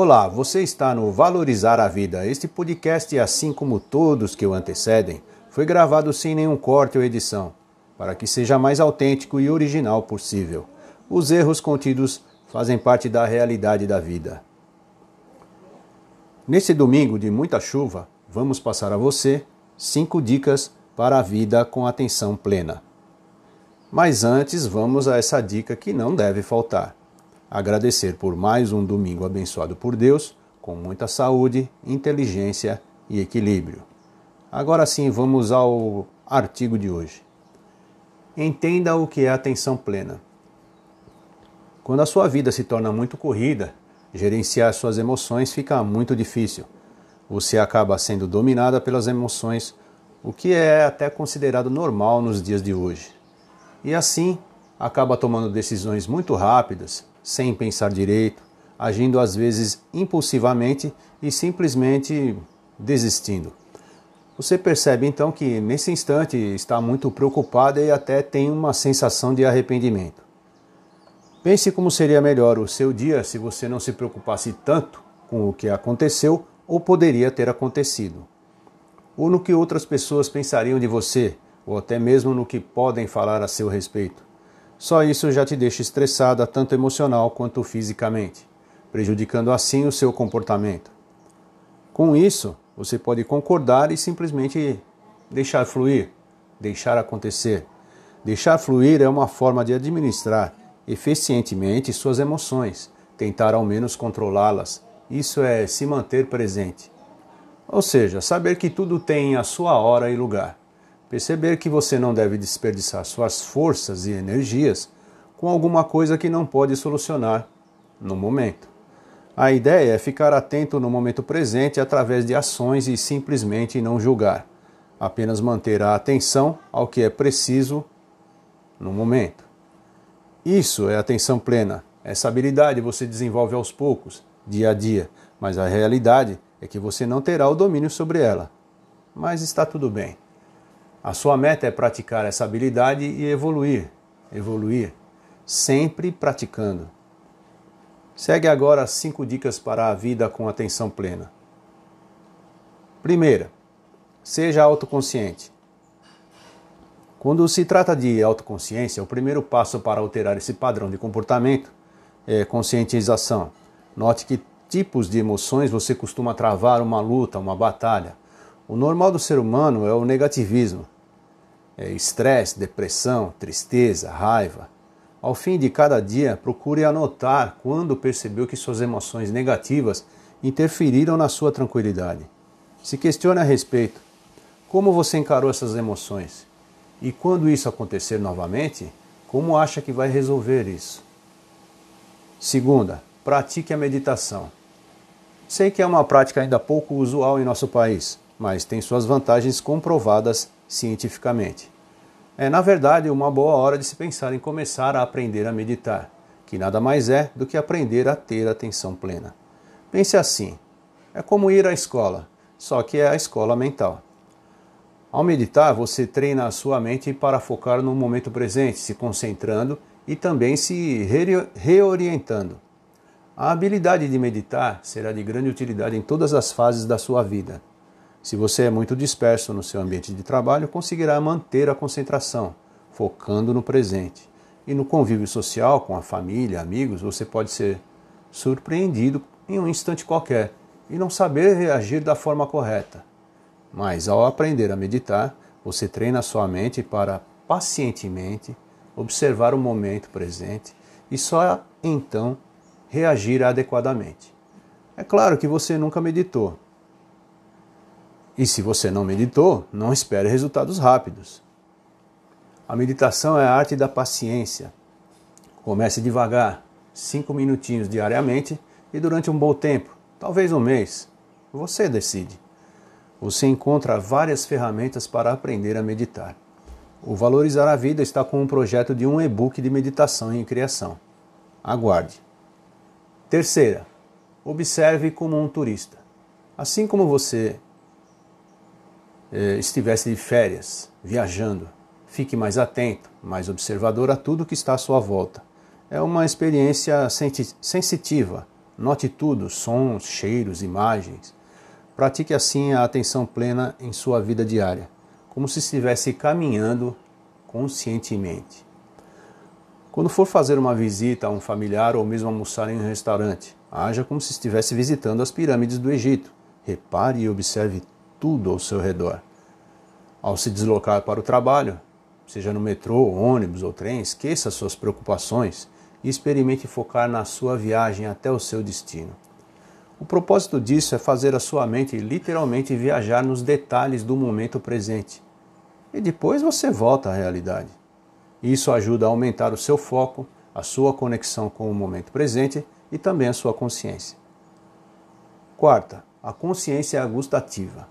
Olá, você está no Valorizar a Vida. Este podcast, assim como todos que o antecedem, foi gravado sem nenhum corte ou edição, para que seja mais autêntico e original possível. Os erros contidos fazem parte da realidade da vida. Nesse domingo de muita chuva, vamos passar a você cinco dicas para a vida com atenção plena. Mas antes, vamos a essa dica que não deve faltar. Agradecer por mais um domingo abençoado por Deus, com muita saúde, inteligência e equilíbrio. Agora sim, vamos ao artigo de hoje. Entenda o que é atenção plena. Quando a sua vida se torna muito corrida, gerenciar suas emoções fica muito difícil. Você acaba sendo dominada pelas emoções, o que é até considerado normal nos dias de hoje e assim acaba tomando decisões muito rápidas, sem pensar direito, agindo às vezes impulsivamente e simplesmente desistindo. Você percebe então que nesse instante está muito preocupada e até tem uma sensação de arrependimento. Pense como seria melhor o seu dia se você não se preocupasse tanto com o que aconteceu ou poderia ter acontecido, ou no que outras pessoas pensariam de você ou até mesmo no que podem falar a seu respeito. Só isso já te deixa estressada tanto emocional quanto fisicamente, prejudicando assim o seu comportamento. Com isso, você pode concordar e simplesmente deixar fluir, deixar acontecer. Deixar fluir é uma forma de administrar eficientemente suas emoções, tentar ao menos controlá-las. Isso é se manter presente. Ou seja, saber que tudo tem a sua hora e lugar. Perceber que você não deve desperdiçar suas forças e energias com alguma coisa que não pode solucionar no momento. A ideia é ficar atento no momento presente através de ações e simplesmente não julgar, apenas manter a atenção ao que é preciso no momento. Isso é atenção plena. Essa habilidade você desenvolve aos poucos, dia a dia, mas a realidade é que você não terá o domínio sobre ela. Mas está tudo bem. A sua meta é praticar essa habilidade e evoluir, evoluir, sempre praticando. Segue agora as cinco dicas para a vida com atenção plena. Primeira, seja autoconsciente. Quando se trata de autoconsciência, o primeiro passo para alterar esse padrão de comportamento é conscientização. Note que tipos de emoções você costuma travar uma luta, uma batalha. O normal do ser humano é o negativismo, estresse, depressão, tristeza, raiva. Ao fim de cada dia, procure anotar quando percebeu que suas emoções negativas interferiram na sua tranquilidade. Se questione a respeito. Como você encarou essas emoções? E quando isso acontecer novamente, como acha que vai resolver isso? Segunda, pratique a meditação. Sei que é uma prática ainda pouco usual em nosso país, mas tem suas vantagens comprovadas cientificamente. É, na verdade, uma boa hora de se pensar em começar a aprender a meditar, que nada mais é do que aprender a ter atenção plena. Pense assim: é como ir à escola, só que é a escola mental. Ao meditar, você treina a sua mente para focar no momento presente, se concentrando e também se reorientando. A habilidade de meditar será de grande utilidade em todas as fases da sua vida. Se você é muito disperso no seu ambiente de trabalho, conseguirá manter a concentração, focando no presente. E no convívio social, com a família, amigos, você pode ser surpreendido em um instante qualquer e não saber reagir da forma correta. Mas ao aprender a meditar, você treina sua mente para pacientemente observar o momento presente e só então reagir adequadamente. É claro que você nunca meditou. E se você não meditou, não espere resultados rápidos. A meditação é a arte da paciência. Comece devagar, cinco minutinhos diariamente e durante um bom tempo, talvez um mês. Você decide. Você encontra várias ferramentas para aprender a meditar. O Valorizar a Vida está com um projeto de um e-book de meditação em criação. Aguarde. Terceira, observe como um turista. Assim como você estivesse de férias, viajando, fique mais atento, mais observador a tudo que está à sua volta. É uma experiência sensitiva, Note tudo: sons, cheiros, imagens. Pratique assim a atenção plena em sua vida diária, como se estivesse caminhando conscientemente. Quando for fazer uma visita a um familiar ou mesmo almoçar em um restaurante, haja como se estivesse visitando as pirâmides do Egito. Repare e observe tudo ao seu redor. Ao se deslocar para o trabalho, seja no metrô, ônibus ou trem, esqueça suas preocupações e experimente focar na sua viagem até o seu destino. O propósito disso é fazer a sua mente literalmente viajar nos detalhes do momento presente. E depois você volta à realidade. Isso ajuda a aumentar o seu foco, a sua conexão com o momento presente e também a sua consciência. Quarta, a consciência gustativa.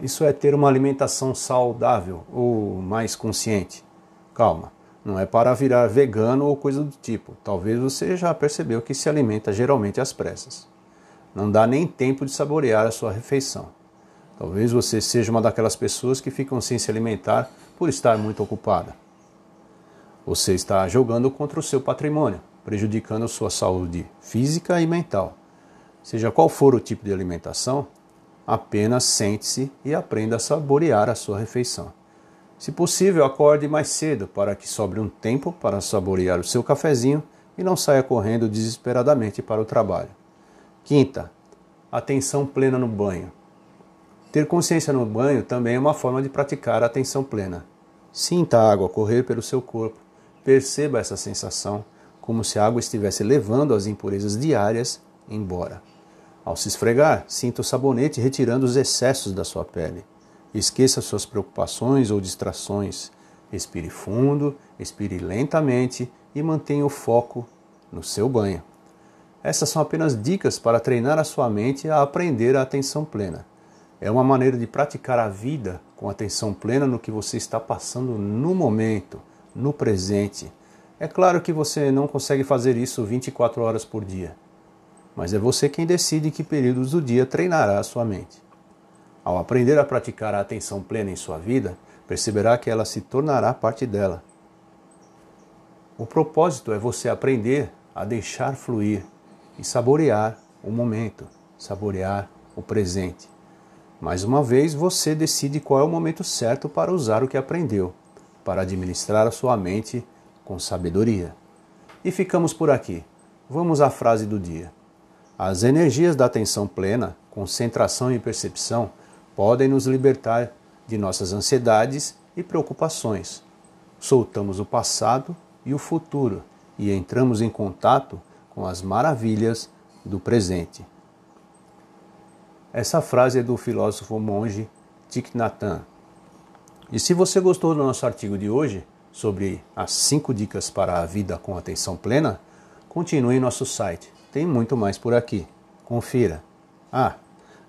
Isso é ter uma alimentação saudável ou mais consciente. Calma, não é para virar vegano ou coisa do tipo. Talvez você já percebeu que se alimenta geralmente às pressas. Não dá nem tempo de saborear a sua refeição. Talvez você seja uma daquelas pessoas que ficam sem se alimentar por estar muito ocupada. Você está jogando contra o seu patrimônio, prejudicando sua saúde física e mental. Seja qual for o tipo de alimentação, apenas sente-se e aprenda a saborear a sua refeição. Se possível, acorde mais cedo para que sobre um tempo para saborear o seu cafezinho e não saia correndo desesperadamente para o trabalho. Quinta, atenção plena no banho. Ter consciência no banho também é uma forma de praticar a atenção plena. Sinta a água correr pelo seu corpo, perceba essa sensação, como se a água estivesse levando as impurezas diárias embora. Ao se esfregar, sinta o sabonete retirando os excessos da sua pele. Esqueça suas preocupações ou distrações. Respire fundo, expire lentamente e mantenha o foco no seu banho. Essas são apenas dicas para treinar a sua mente a aprender a atenção plena. É uma maneira de praticar a vida com atenção plena no que você está passando no momento, no presente. É claro que você não consegue fazer isso 24 horas por dia, mas é você quem decide que períodos do dia treinará a sua mente. Ao aprender a praticar a atenção plena em sua vida, perceberá que ela se tornará parte dela. O propósito é você aprender a deixar fluir e saborear o momento, saborear o presente. Mais uma vez, você decide qual é o momento certo para usar o que aprendeu, para administrar a sua mente com sabedoria. E ficamos por aqui. Vamos à frase do dia. As energias da atenção plena, concentração e percepção podem nos libertar de nossas ansiedades e preocupações. Soltamos o passado e o futuro e entramos em contato com as maravilhas do presente. Essa frase é do filósofo monge Thich Nhat Hanh. E se você gostou do nosso artigo de hoje sobre as 5 dicas para a vida com atenção plena, continue em nosso site. Tem muito mais por aqui. Confira. Ah,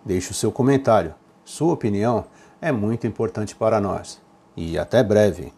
deixe o seu comentário sua opinião é muito importante para nós. E até breve!